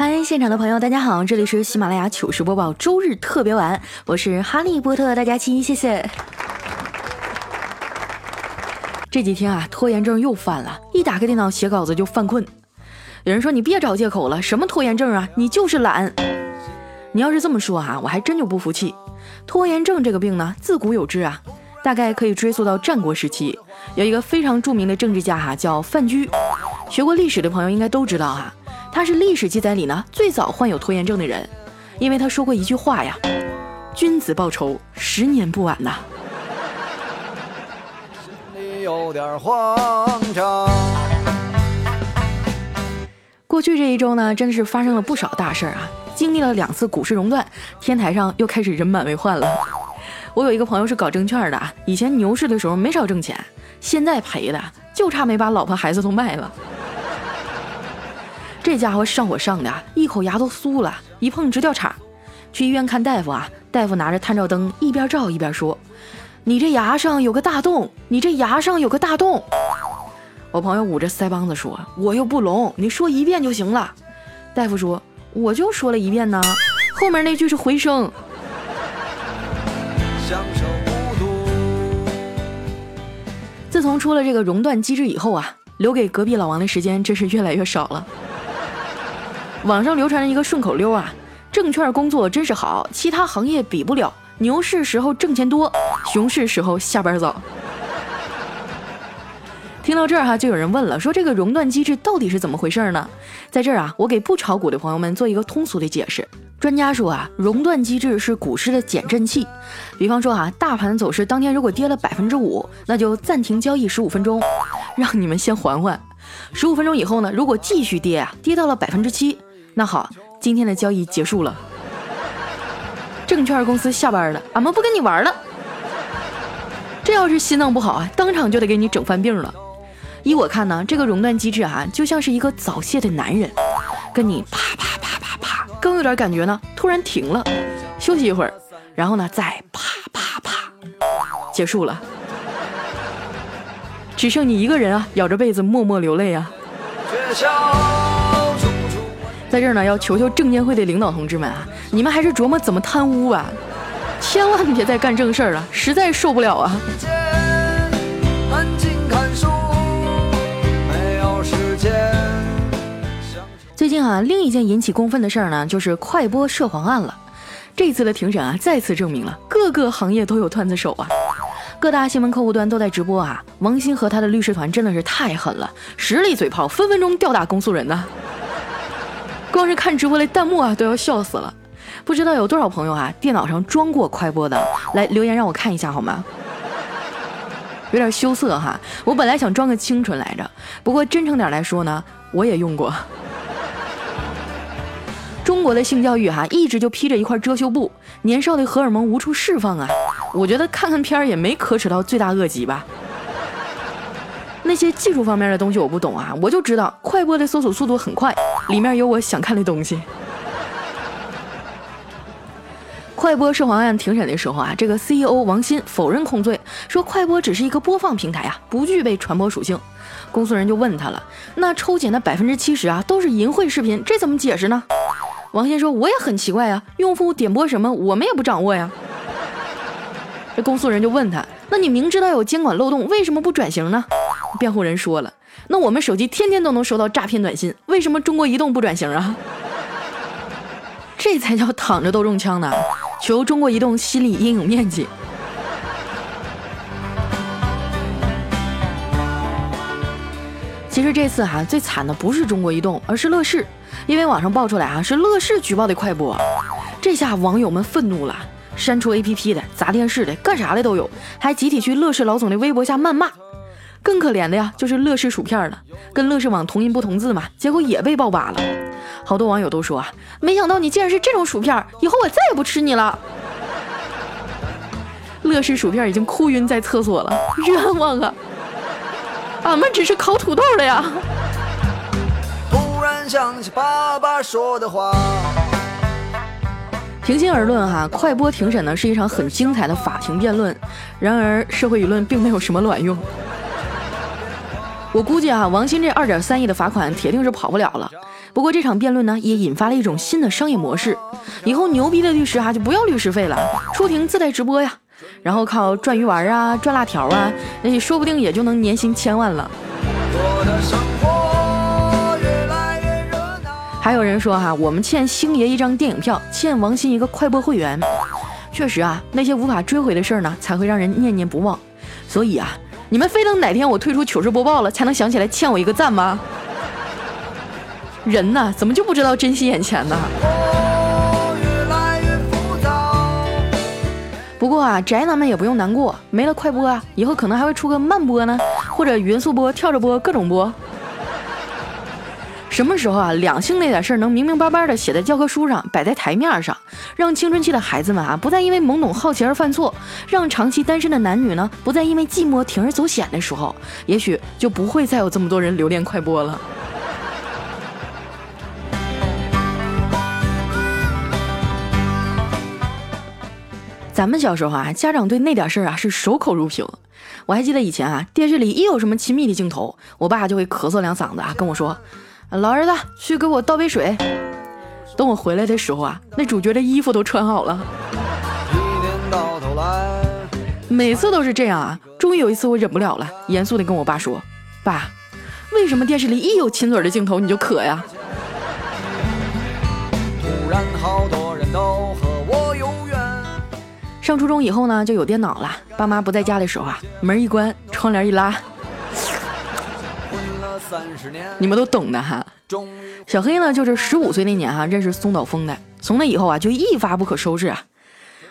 嗨，现场的朋友，大家好，这里是喜马拉雅糗事播报周日特别晚，我是哈利波特大家亲，谢谢。这几天啊，拖延症又犯了，一打开电脑写稿子就犯困。有人说你别找借口了，什么拖延症啊，你就是懒。你要是这么说啊，我还真就不服气。拖延症这个病呢，自古有之啊，大概可以追溯到战国时期，有一个非常著名的政治家哈，叫范雎。学过历史的朋友应该都知道哈。他是历史记载里呢最早患有拖延症的人，因为他说过一句话呀：“君子报仇，十年不晚呐。”有点慌张。过去这一周呢，真的是发生了不少大事儿啊！经历了两次股市熔断，天台上又开始人满为患了。我有一个朋友是搞证券的，以前牛市的时候没少挣钱，现在赔的就差没把老婆孩子都卖了。这家伙上火上的，一口牙都酥了，一碰直掉茬。去医院看大夫啊，大夫拿着探照灯一边照一边说：“你这牙上有个大洞，你这牙上有个大洞。”我朋友捂着腮帮子说：“我又不聋，你说一遍就行了。”大夫说：“我就说了一遍呢，后面那句是回声。”自从出了这个熔断机制以后啊，留给隔壁老王的时间真是越来越少了。网上流传着一个顺口溜啊，证券工作真是好，其他行业比不了。牛市时候挣钱多，熊市时候下班早。听到这儿哈，就有人问了，说这个熔断机制到底是怎么回事呢？在这儿啊，我给不炒股的朋友们做一个通俗的解释。专家说啊，熔断机制是股市的减震器。比方说啊，大盘走势当天如果跌了百分之五，那就暂停交易十五分钟，让你们先缓缓。十五分钟以后呢，如果继续跌啊，跌到了百分之七。那好，今天的交易结束了，证券公司下班了，俺们不跟你玩了。这要是心脏不好啊，当场就得给你整犯病了。依我看呢，这个熔断机制啊，就像是一个早泄的男人，跟你啪啪啪啪啪，刚有点感觉呢，突然停了，休息一会儿，然后呢再啪啪啪，结束了，只剩你一个人啊，咬着被子默默流泪啊。在这儿呢，要求求证监会的领导同志们啊，你们还是琢磨怎么贪污吧，千万别再干正事儿了，实在受不了啊！最近啊，另一件引起公愤的事儿呢，就是快播涉黄案了。这次的庭审啊，再次证明了各个行业都有段子手啊，各大新闻客户端都在直播啊。王鑫和他的律师团真的是太狠了，实力嘴炮，分分钟吊打公诉人呢。光是看直播的弹幕啊，都要笑死了。不知道有多少朋友啊，电脑上装过快播的，来留言让我看一下好吗？有点羞涩哈。我本来想装个清纯来着，不过真诚点来说呢，我也用过。中国的性教育哈，一直就披着一块遮羞布，年少的荷尔蒙无处释放啊。我觉得看看片儿也没可耻到罪大恶极吧。那些技术方面的东西我不懂啊，我就知道快播的搜索速度很快，里面有我想看的东西。快播涉黄案庭审的时候啊，这个 CEO 王鑫否认控罪，说快播只是一个播放平台啊，不具备传播属性。公诉人就问他了，那抽检的百分之七十啊都是淫秽视频，这怎么解释呢？王鑫说，我也很奇怪啊，用户点播什么我们也不掌握呀。公诉人就问他，那你明知道有监管漏洞，为什么不转型呢？辩护人说了，那我们手机天天都能收到诈骗短信，为什么中国移动不转型啊？这才叫躺着都中枪呢！求中国移动心理阴影面积。其实这次哈最惨的不是中国移动，而是乐视，因为网上爆出来啊是乐视举报的快播，这下网友们愤怒了，删除 APP 的、砸电视的、干啥的都有，还集体去乐视老总的微博下谩骂。更可怜的呀，就是乐视薯片了，跟乐视网同音不同字嘛，结果也被爆吧了。好多网友都说啊，没想到你竟然是这种薯片，以后我再也不吃你了。乐视薯片已经哭晕在厕所了，冤枉啊！俺们只是烤土豆的呀。突然想起爸爸说的话。平心而论哈，快播庭审呢是一场很精彩的法庭辩论，然而社会舆论并没有什么卵用。我估计啊，王鑫这二点三亿的罚款铁定是跑不了了。不过这场辩论呢，也引发了一种新的商业模式，以后牛逼的律师哈就不要律师费了，出庭自带直播呀，然后靠赚鱼丸啊、赚辣条啊，那说不定也就能年薪千万了。还有人说哈，我们欠星爷一张电影票，欠王鑫一个快播会员。确实啊，那些无法追回的事儿呢，才会让人念念不忘。所以啊。你们非等哪天我退出糗事播报了，才能想起来欠我一个赞吗？人呐，怎么就不知道珍惜眼前呢？不过啊，宅男们也不用难过，没了快播啊，以后可能还会出个慢播呢，或者匀速播、跳着播，各种播。什么时候啊，两性那点事儿能明明白白的写在教科书上，摆在台面上，让青春期的孩子们啊不再因为懵懂好奇而犯错，让长期单身的男女呢不再因为寂寞铤而走险的时候，也许就不会再有这么多人留恋快播了。咱们小时候啊，家长对那点事儿啊是守口如瓶。我还记得以前啊，电视里一有什么亲密的镜头，我爸就会咳嗽两嗓子啊，跟我说。老儿子，去给我倒杯水。等我回来的时候啊，那主角的衣服都穿好了。一年到头来每次都是这样啊。终于有一次我忍不了了，严肃地跟我爸说：“爸，为什么电视里一有亲嘴的镜头你就渴呀？”上初中以后呢，就有电脑了。爸妈不在家的时候啊，门一关，窗帘一拉。你们都懂的哈。小黑呢，就是十五岁那年哈认识松岛枫的，从那以后啊就一发不可收拾啊。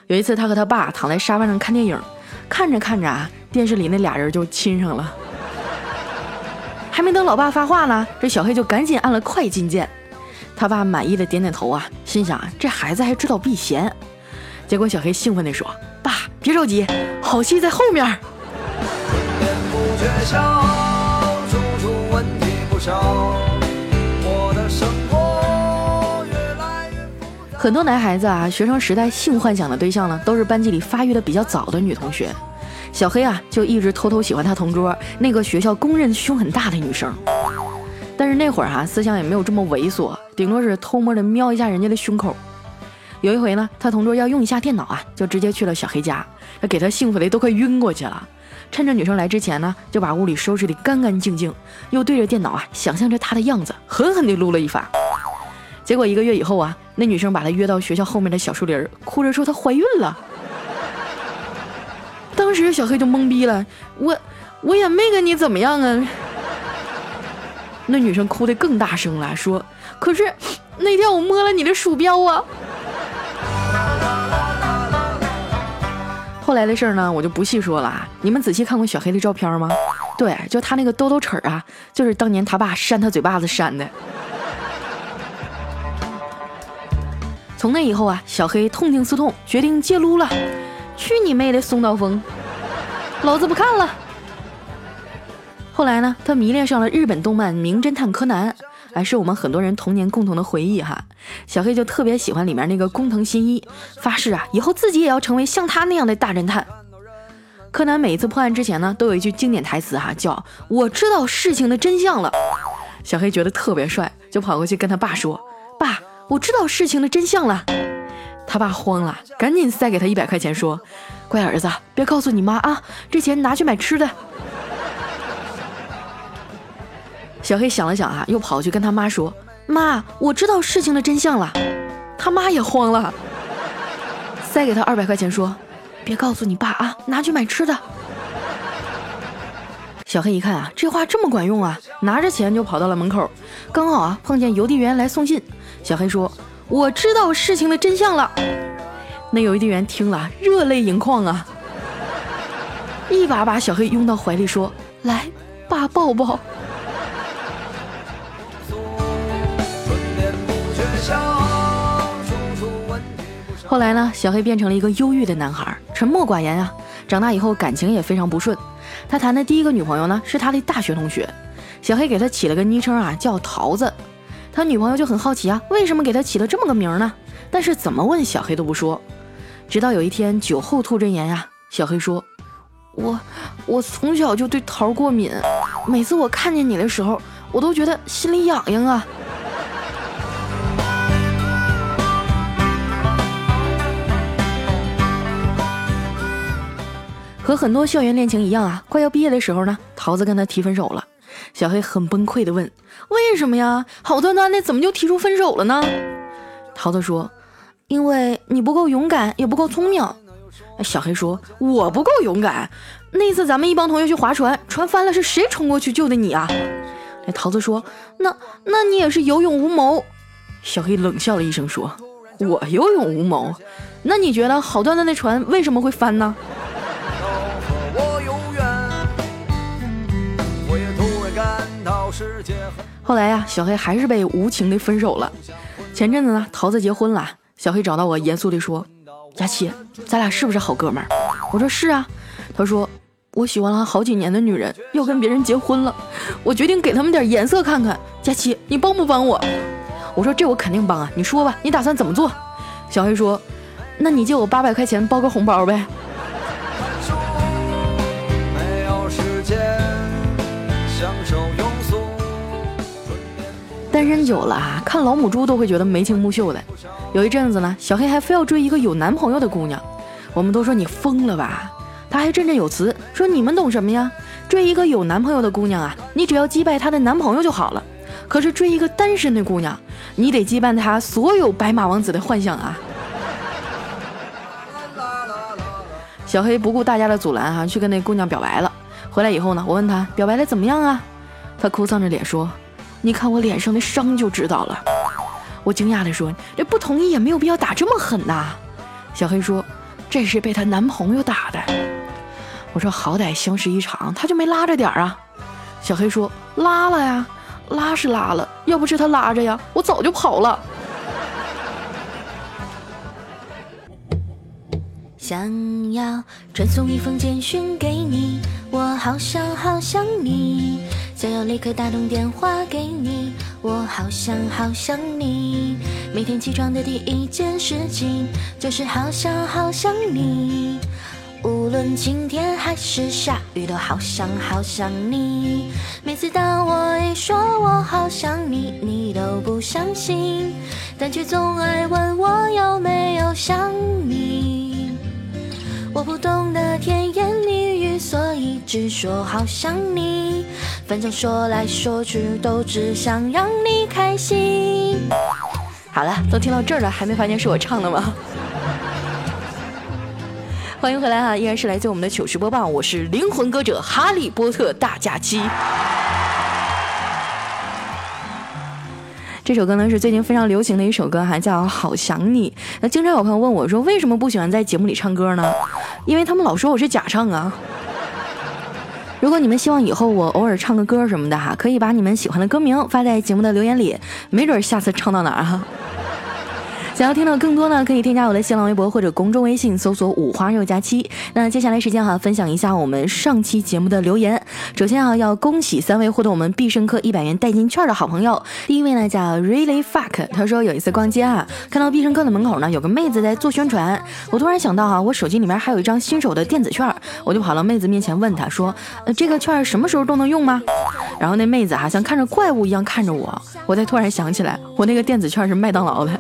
有一次他和他爸躺在沙发上看电影，看着看着啊，电视里那俩人就亲上了。还没等老爸发话呢，这小黑就赶紧按了快进键。他爸满意的点点头啊，心想这孩子还知道避嫌。结果小黑兴奋地说：“爸，别着急，好戏在后面。”少我的生活越来越很多男孩子啊，学生时代性幻想的对象呢，都是班级里发育的比较早的女同学。小黑啊，就一直偷偷喜欢他同桌那个学校公认胸很大的女生。但是那会儿哈，思想也没有这么猥琐，顶多是偷摸的瞄一下人家的胸口。有一回呢，他同桌要用一下电脑啊，就直接去了小黑家，他给他幸福的都快晕过去了。趁着女生来之前呢，就把屋里收拾得干干净净，又对着电脑啊，想象着她的样子，狠狠地撸了一发。结果一个月以后啊，那女生把他约到学校后面的小树林，哭着说她怀孕了。当时小黑就懵逼了，我我也没跟你怎么样啊。那女生哭得更大声了，说：“可是那天我摸了你的鼠标啊。”后来的事儿呢，我就不细说了啊。你们仔细看过小黑的照片吗？对，就他那个兜兜齿啊，就是当年他爸扇他嘴巴子扇的。从那以后啊，小黑痛定思痛，决定戒撸了。去你妹的松岛枫，老子不看了。后来呢，他迷恋上了日本动漫《名侦探柯南》。哎，是我们很多人童年共同的回忆哈。小黑就特别喜欢里面那个工藤新一，发誓啊，以后自己也要成为像他那样的大侦探。柯南每一次破案之前呢，都有一句经典台词哈，叫“我知道事情的真相了”。小黑觉得特别帅，就跑过去跟他爸说：“爸，我知道事情的真相了。”他爸慌了，赶紧塞给他一百块钱，说：“乖儿子，别告诉你妈啊，这钱拿去买吃的。”小黑想了想啊，又跑去跟他妈说：“妈，我知道事情的真相了。”他妈也慌了，塞给他二百块钱说：“别告诉你爸啊，拿去买吃的。”小黑一看啊，这话这么管用啊，拿着钱就跑到了门口，刚好啊碰见邮递员来送信。小黑说：“我知道事情的真相了。”那邮递员听了热泪盈眶啊，一把把小黑拥到怀里说：“来，爸抱抱。”后来呢，小黑变成了一个忧郁的男孩，沉默寡言啊。长大以后感情也非常不顺。他谈的第一个女朋友呢，是他的大学同学。小黑给他起了个昵称啊，叫桃子。他女朋友就很好奇啊，为什么给他起了这么个名呢？但是怎么问小黑都不说。直到有一天酒后吐真言呀，小黑说：“我我从小就对桃过敏，每次我看见你的时候，我都觉得心里痒痒啊。”和很多校园恋情一样啊，快要毕业的时候呢，桃子跟他提分手了。小黑很崩溃的问：“为什么呀？好端端的怎么就提出分手了呢？”桃子说：“因为你不够勇敢，也不够聪明。”小黑说：“我不够勇敢。那次咱们一帮同学去划船，船翻了，是谁冲过去救的你啊？”那桃子说：“那那你也是有勇无谋。”小黑冷笑了一声说：“我有勇无谋？那你觉得好端端的船为什么会翻呢？”后来呀，小黑还是被无情的分手了。前阵子呢，桃子结婚了，小黑找到我，严肃地说：“佳琪，咱俩是不是好哥们儿？”我说：“是啊。”他说：“我喜欢了好几年的女人要跟别人结婚了，我决定给他们点颜色看看。佳琪，你帮不帮我？”我说：“这我肯定帮啊，你说吧，你打算怎么做？”小黑说：“那你借我八百块钱包个红包呗。”单身久了啊，看老母猪都会觉得眉清目秀的。有一阵子呢，小黑还非要追一个有男朋友的姑娘，我们都说你疯了吧？他还振振有词说：“你们懂什么呀？追一个有男朋友的姑娘啊，你只要击败她的男朋友就好了。可是追一个单身的姑娘，你得击败她所有白马王子的幻想啊！”小黑不顾大家的阻拦哈，去跟那姑娘表白了。回来以后呢，我问他表白的怎么样啊？他哭丧着脸说。你看我脸上的伤就知道了。我惊讶地说：“这不同意也没有必要打这么狠呐。”小黑说：“这是被她男朋友打的。”我说：“好歹相识一场，他就没拉着点儿啊？”小黑说：“拉了呀，拉是拉了，要不是他拉着呀，我早就跑了。”想要传送一封简讯给你，我好想好想你。想要立刻打通电话给你，我好想好想你。每天起床的第一件事情就是好想好想你。无论晴天还是下雨，都好想好想你。每次当我一说我好想你，你都不相信，但却总爱问我有没有想你。我不懂得甜，所以只说好想你。反正说来说去都只想让你开心。好了，都听到这儿了，还没发现是我唱的吗？欢迎回来哈，依然是来自我们的糗事播报，我是灵魂歌者哈利波特大假期。这首歌呢是最近非常流行的一首歌哈，叫《好想你》。那经常有朋友问我说，为什么不喜欢在节目里唱歌呢？因为他们老说我是假唱啊。如果你们希望以后我偶尔唱个歌什么的哈，可以把你们喜欢的歌名发在节目的留言里，没准下次唱到哪儿哈。想要听到更多呢，可以添加我的新浪微博或者公众微信，搜索“五花肉加七”。那接下来时间哈，分享一下我们上期节目的留言。首先哈，要恭喜三位获得我们必胜客一百元代金券的好朋友。第一位呢叫 Really Fuck，他说有一次逛街啊，看到必胜客的门口呢有个妹子在做宣传，我突然想到哈，我手机里面还有一张新手的电子券，我就跑到妹子面前问她说，呃，这个券什么时候都能用吗？然后那妹子哈像看着怪物一样看着我，我才突然想起来，我那个电子券是麦当劳的。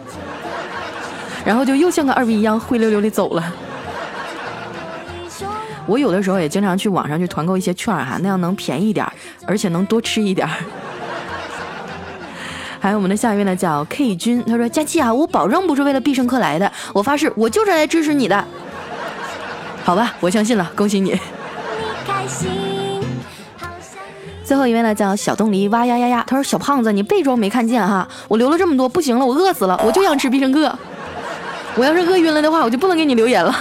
然后就又像个二逼一样灰溜溜的走了。我有的时候也经常去网上去团购一些券哈，那样能便宜点，而且能多吃一点。还有我们的下一位呢，叫 K 君，他说：“佳琪啊，我保证不是为了必胜客来的，我发誓我就是来支持你的。”好吧，我相信了，恭喜你。最后一位呢，叫小冻梨哇呀呀呀，他说：“小胖子，你别装没看见哈，我留了这么多，不行了，我饿死了，我就想吃必胜客。”我要是饿晕了的话，我就不能给你留言了。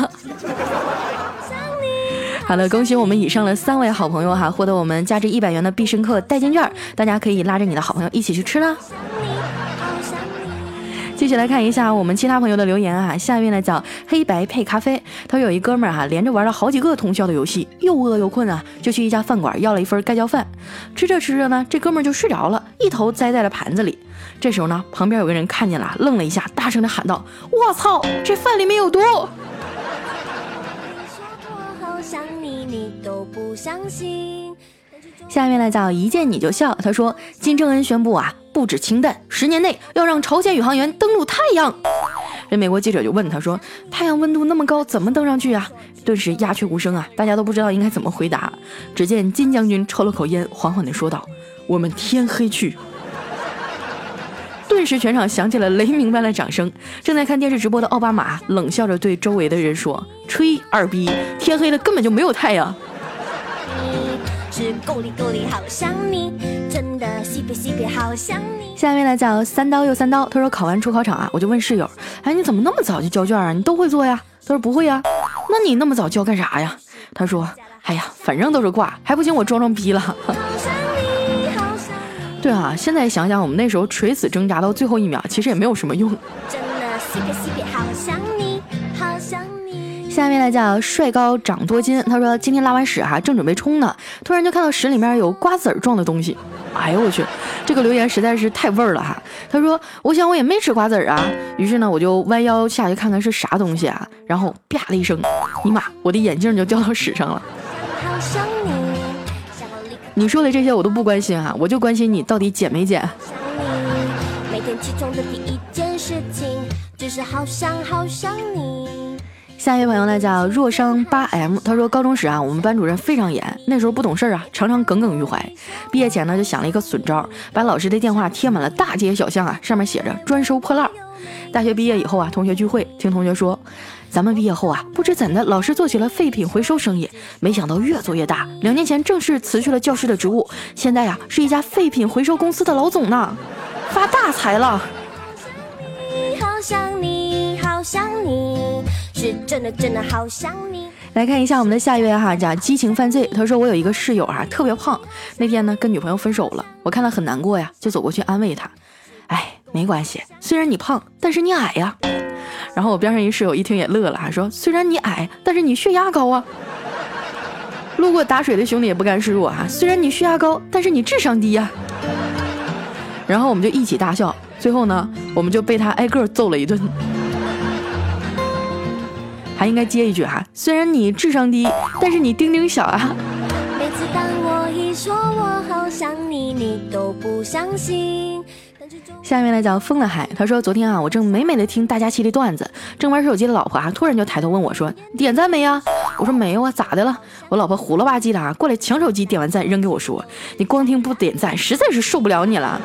好了，恭喜我们以上的三位好朋友哈，获得我们价值一百元的必胜客代金券，大家可以拉着你的好朋友一起去吃啦。继续来看一下我们其他朋友的留言啊，下面呢叫黑白配咖啡，他说有一哥们儿哈，连着玩了好几个通宵的游戏，又饿又困啊，就去一家饭馆要了一份盖浇饭，吃着吃着呢，这哥们儿就睡着了，一头栽在了盘子里。这时候呢，旁边有个人看见了，愣了一下，大声的喊道：“我操，这饭里面有毒！”下面呢叫一见你就笑，他说金正恩宣布啊。不止氢弹，十年内要让朝鲜宇航员登陆太阳。这美国记者就问他说：“太阳温度那么高，怎么登上去啊？”顿时鸦雀无声啊，大家都不知道应该怎么回答。只见金将军抽了口烟，缓缓地说道：“我们天黑去。”顿时全场响起了雷鸣般的掌声。正在看电视直播的奥巴马冷笑着对周围的人说：“吹二逼，天黑了根本就没有太阳。”是够力够力，好想你，真的西北西北好想你。下面来讲三刀又三刀。他说考完出考场啊，我就问室友，哎，你怎么那么早就交卷啊？你都会做呀？他说不会呀。那你那么早交干啥呀？他说，哎呀，反正都是挂，还不行我装装逼了。对啊，现在想想我们那时候垂死挣扎到最后一秒，其实也没有什么用。真的西北西北好想你。下面来叫帅高长多金，他说今天拉完屎哈，正准备冲呢，突然就看到屎里面有瓜子儿状的东西，哎呦我去，这个留言实在是太味儿了哈。他说我想我也没吃瓜子儿啊，于是呢我就弯腰下去看看是啥东西啊，然后啪的一声，尼玛，我的眼镜就掉到屎上了。你说的这些我都不关心啊，我就关心你到底捡没捡。每天起床的第一件事情就是好想好想你。下一位朋友呢叫若伤八 M，他说高中时啊，我们班主任非常严，那时候不懂事儿啊，常常耿耿于怀。毕业前呢，就想了一个损招，把老师的电话贴满了大街小巷啊，上面写着专收破烂。大学毕业以后啊，同学聚会，听同学说，咱们毕业后啊，不知怎的，老师做起了废品回收生意，没想到越做越大。两年前正式辞去了教师的职务，现在呀，是一家废品回收公司的老总呢，发大财了。你好想你，好想你。是真的，真的好想你。来看一下我们的下一位哈，叫激情犯罪。他说我有一个室友哈，特别胖。那天呢，跟女朋友分手了，我看他很难过呀，就走过去安慰他。哎，没关系，虽然你胖，但是你矮呀。然后我边上一室友一听也乐了，还说虽然你矮，但是你血压高啊。路过打水的兄弟也不甘示弱啊，虽然你血压高，但是你智商低呀。然后我们就一起大笑，最后呢，我们就被他挨个揍了一顿。还应该接一句哈，虽然你智商低，但是你丁丁小啊。每次当我一说我好想你，你都不相信。下面来讲疯了海，他说昨天啊，我正美美的听大家期的段子，正玩手机的老婆啊，突然就抬头问我说点赞没呀？我说没有啊，咋的了？我老婆虎了吧唧的啊，过来抢手机，点完赞扔给我说，你光听不点赞，实在是受不了你了。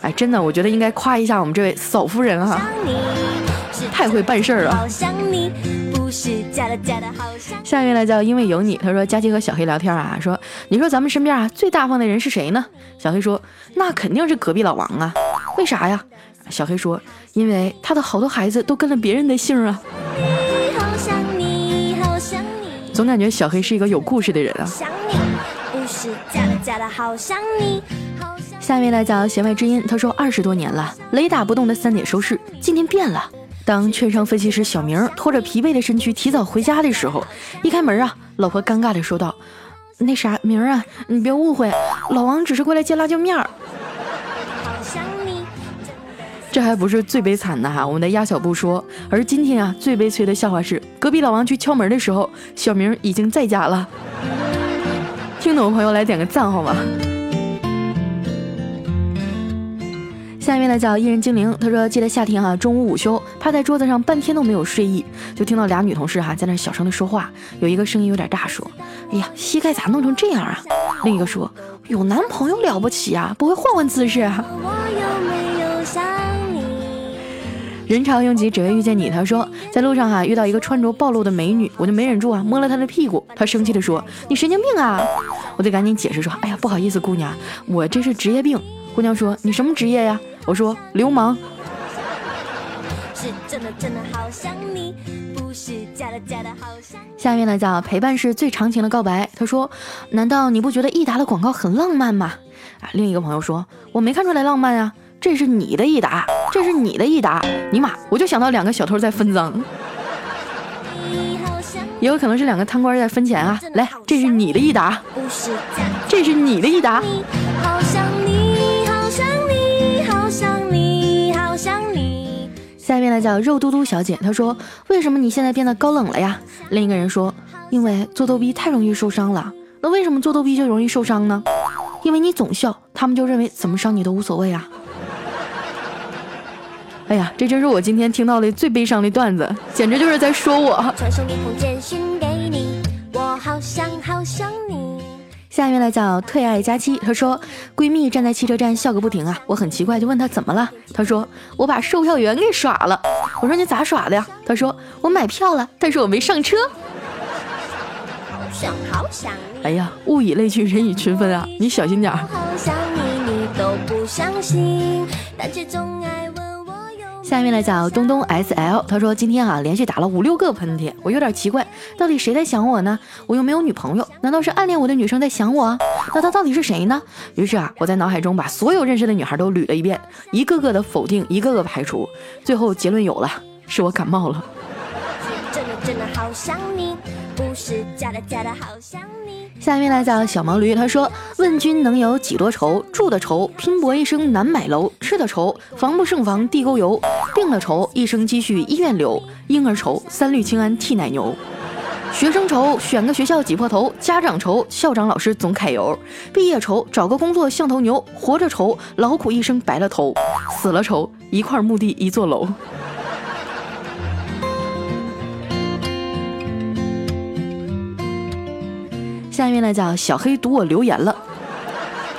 哎，真的，我觉得应该夸一下我们这位嫂夫人哈。太会办事儿了。下一位呢叫因为有你，他说佳琪和小黑聊天啊，说你说咱们身边啊最大方的人是谁呢？小黑说那肯定是隔壁老王啊，为啥呀？小黑说因为他的好多孩子都跟了别人的姓啊。总感觉小黑是一个有故事的人啊。下一位来叫弦外之音，他说二十多年了，雷打不动的三点收视，今天变了。当券商分析师小明拖着疲惫的身躯提早回家的时候，一开门啊，老婆尴尬的说道：“那啥，明儿啊，你别误会，老王只是过来接辣椒面儿。”这还不是最悲惨的哈，我们的鸭小布说，而今天啊，最悲催的笑话是，隔壁老王去敲门的时候，小明已经在家了。听懂的朋友来点个赞好吗？下面呢叫一人精灵，他说记得夏天哈，中午午休，趴在桌子上半天都没有睡意，就听到俩女同事哈在那小声的说话，有一个声音有点大，说：“哎呀，膝盖咋弄成这样啊？”另一个说：“有男朋友了不起啊，不会换换姿势？”人潮拥挤，只为遇见你。他说在路上哈遇到一个穿着暴露的美女，我就没忍住啊摸了她的屁股，她生气的说：“你神经病啊！”我得赶紧解释说：“哎呀，不好意思，姑娘，我这是职业病。”姑娘说：“你什么职业呀？”我说流氓。下面呢叫陪伴是最长情的告白。他说：“难道你不觉得益达的广告很浪漫吗？”啊，另一个朋友说：“我没看出来浪漫啊。”这是你的益达，这是你的益达。尼玛，我就想到两个小偷在分赃，也有可能是两个贪官在分钱啊。来，这是你的益达，这是你的一沓。下面呢叫肉嘟嘟小姐，她说：“为什么你现在变得高冷了呀？”另一个人说：“因为做逗逼太容易受伤了。”那为什么做逗逼就容易受伤呢？因为你总笑，他们就认为怎么伤你都无所谓啊。哎呀，这真是我今天听到的最悲伤的段子，简直就是在说我。下面来叫退爱佳期，她说闺蜜站在汽车站笑个不停啊，我很奇怪就问她怎么了，她说我把售票员给耍了。我说你咋耍的呀？她说我买票了，但是我没上车。好想好想你。哎呀，物以类聚，人以群分啊，你小心点。好想你，你都不相信，但却总爱。下面来讲东东 S L，他说今天啊连续打了五六个喷嚏，我有点奇怪，到底谁在想我呢？我又没有女朋友，难道是暗恋我的女生在想我？那他到底是谁呢？于是啊我在脑海中把所有认识的女孩都捋了一遍，一个个的否定，一个个排除，最后结论有了，是我感冒了。真的真的好想你，不是假的假的好想你。下面来讲小毛驴，他说：“问君能有几多愁？住的愁，拼搏一生难买楼；吃的愁，防不胜防地沟油；病的愁，一生积蓄医院留；婴儿愁，三氯氰胺替奶牛；学生愁，选个学校挤破头；家长愁，校长老师总揩油；毕业愁，找个工作像头牛；活着愁，劳苦一生白了头；死了愁，一块墓地一座楼。”下面呢叫小黑读我留言了，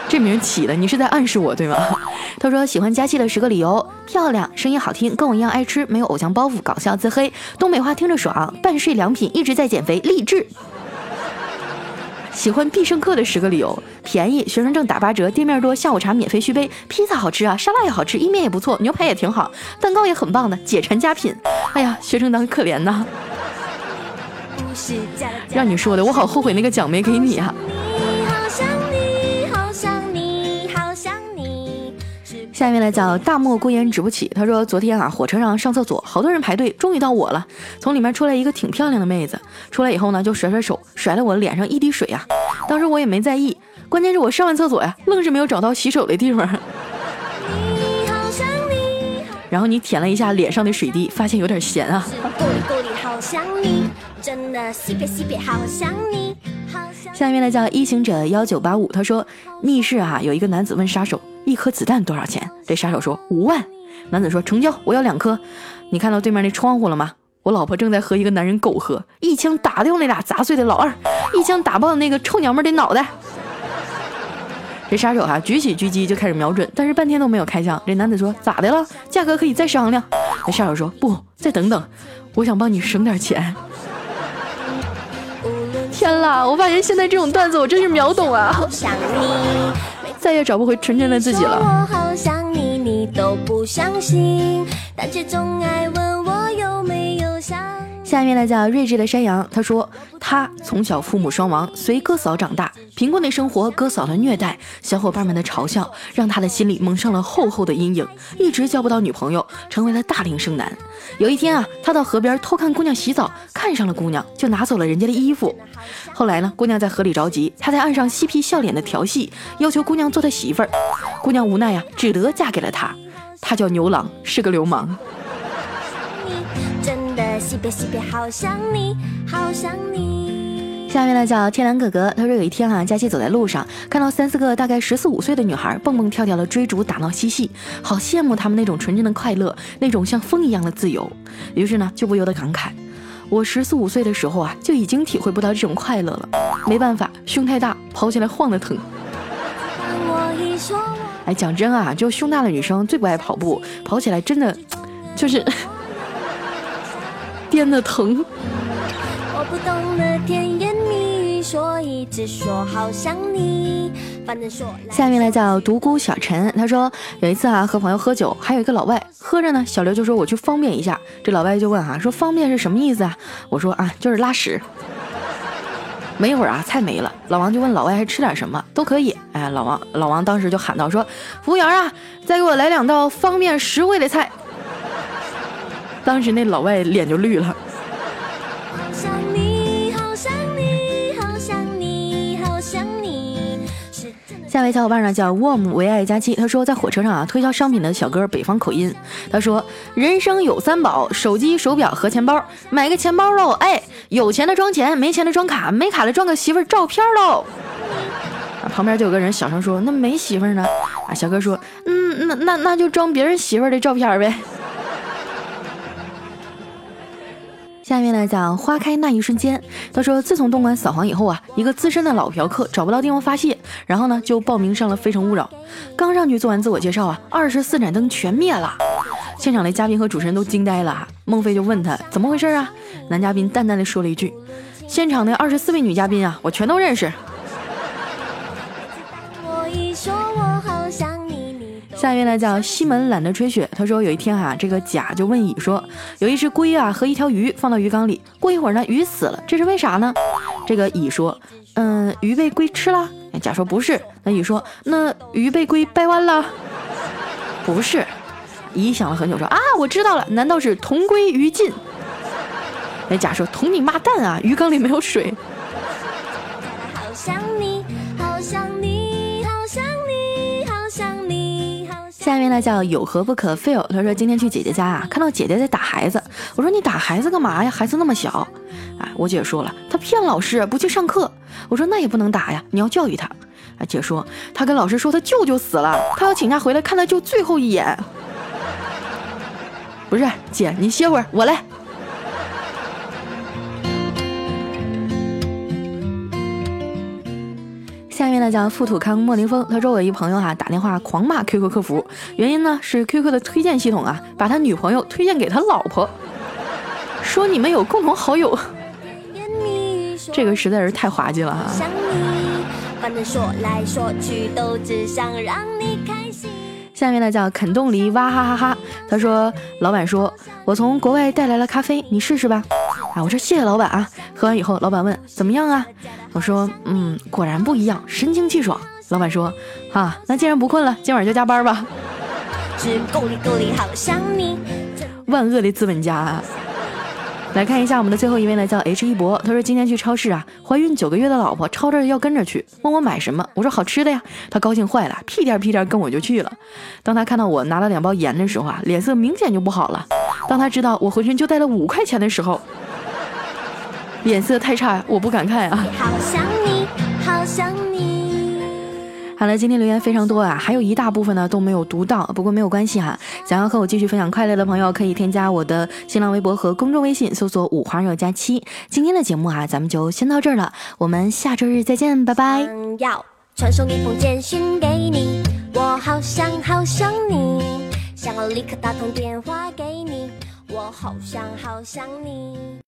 这名起的，你是在暗示我对吗？他说喜欢佳期的十个理由：漂亮，声音好听，跟我一样爱吃，没有偶像包袱，搞笑自黑，东北话听着爽，半睡良品，一直在减肥，励志。喜欢必胜客的十个理由：便宜，学生证打八折，店面多，下午茶免费续杯，披萨好吃啊，沙拉也好吃，意面也不错，牛排也挺好，蛋糕也很棒的，解馋佳品。哎呀，学生党可怜呐。让你说的，我好后悔那个奖没给你啊！下面来讲大漠孤烟直不起。他说昨天啊，火车上上厕所，好多人排队，终于到我了。从里面出来一个挺漂亮的妹子，出来以后呢，就甩甩手，甩了我脸上一滴水啊。当时我也没在意，关键是我上完厕所呀，愣是没有找到洗手的地方。然后你舔了一下脸上的水滴，发现有点咸啊。真的西北西北好想你。下面呢叫一行者幺九八五，他说密室啊有一个男子问杀手一颗子弹多少钱，这杀手说五万，男子说成交，我要两颗。你看到对面那窗户了吗？我老婆正在和一个男人苟合，一枪打掉那俩杂碎的老二，一枪打爆那个臭娘们的脑袋。这杀手哈举起狙击就开始瞄准，但是半天都没有开枪。这男子说咋的了？价格可以再商量。那杀手说不，再等等，我想帮你省点钱。天啦！我发现现在这种段子我真是秒懂啊！再也找不回纯真的自己了。下面来讲睿智的山羊，他说他从小父母双亡，随哥嫂长大，贫困的生活，哥嫂的虐待，小伙伴们的嘲笑，让他的心里蒙上了厚厚的阴影，一直交不到女朋友，成为了大龄剩男。有一天啊，他到河边偷看姑娘洗澡，看上了姑娘，就拿走了人家的衣服。后来呢，姑娘在河里着急，他在岸上嬉皮笑脸的调戏，要求姑娘做他媳妇儿。姑娘无奈呀，只得嫁给了他。他叫牛郎，是个流氓。西北西北好想你，好想你。下面呢叫天蓝哥哥，他说有一天啊，佳琪走在路上，看到三四个大概十四五岁的女孩蹦蹦跳跳的追逐打闹嬉戏，好羡慕他们那种纯真的快乐，那种像风一样的自由。于是呢，就不由得感慨，我十四五岁的时候啊，就已经体会不到这种快乐了。没办法，胸太大，跑起来晃的疼。哎，讲真啊，就胸大的女生最不爱跑步，跑起来真的就是。颠的疼。我不懂得甜言蜜语，所以只说好想你。反正说。下面呢叫独孤小陈，他说有一次啊和朋友喝酒，还有一个老外喝着呢，小刘就说我去方便一下，这老外就问啊说方便是什么意思啊？我说啊就是拉屎。没一会儿啊，菜没了，老王就问老外还吃点什么，都可以。哎，老王老王当时就喊道说：“服务员啊，再给我来两道方便实惠的菜。”当时那老外脸就绿了。下位小伙伴呢叫 warm 为爱佳期，他说在火车上啊推销商品的小哥北方口音，他说人生有三宝，手机、手表和钱包，买个钱包喽，哎，有钱的装钱，没钱的装卡，没卡的装个媳妇儿照片喽。旁边就有个人小声说，那没媳妇儿呢？啊，小哥说，嗯，那那那就装别人媳妇儿的照片呗。下面呢讲花开那一瞬间。他说，自从东莞扫黄以后啊，一个资深的老嫖客找不到地方发泄，然后呢就报名上了《非诚勿扰》。刚上去做完自我介绍啊，二十四盏灯全灭了，现场的嘉宾和主持人都惊呆了。孟非就问他怎么回事啊？男嘉宾淡淡的说了一句：“现场的二十四位女嘉宾啊，我全都认识。”下一位呢叫西门懒得吹雪，他说有一天啊，这个甲就问乙说，有一只龟啊和一条鱼放到鱼缸里，过一会儿呢鱼死了，这是为啥呢？这个乙说，嗯，鱼被龟吃了。甲说不是，那乙说，那鱼被龟掰弯了，不是。乙想了很久说啊，我知道了，难道是同归于尽？那甲说同你妈蛋啊，鱼缸里没有水。下面呢叫有何不可 feel，他说今天去姐姐家啊，看到姐姐在打孩子，我说你打孩子干嘛呀？孩子那么小，哎，我姐说了，她骗老师不去上课。我说那也不能打呀，你要教育她。啊，姐说她跟老师说她舅舅死了，她要请假回来看她舅最后一眼。不是姐，你歇会儿，我来。下面呢叫富土康莫林峰，他说我一朋友哈打电话狂骂 QQ 客服，原因呢是 QQ 的推荐系统啊把他女朋友推荐给他老婆，说你们有共同好友，这个实在是太滑稽了哈。下面呢叫肯冻梨哇哈哈哈，他说老板说我从国外带来了咖啡，你试试吧。啊，我说谢谢老板啊。喝完以后，老板问怎么样啊？我说嗯，果然不一样，神清气爽。老板说啊，那既然不困了，今晚就加班吧。万恶的资本家。来看一下我们的最后一位呢，叫 H 一博。他说今天去超市啊，怀孕九个月的老婆吵着要跟着去，问我买什么。我说好吃的呀。他高兴坏了，屁颠屁颠跟我就去了。当他看到我拿了两包盐的时候啊，脸色明显就不好了。当他知道我浑身就带了五块钱的时候，脸色太差，我不敢看啊。好想你，好想你。好了，今天留言非常多啊，还有一大部分呢都没有读到，不过没有关系哈。想要和我继续分享快乐的朋友，可以添加我的新浪微博和公众微信，搜索五花肉加七。今天的节目啊，咱们就先到这儿了，我们下周日再见，拜拜。要传送一封简讯给你，我好想好想你，想要立刻打通电话给你，我好想好想你。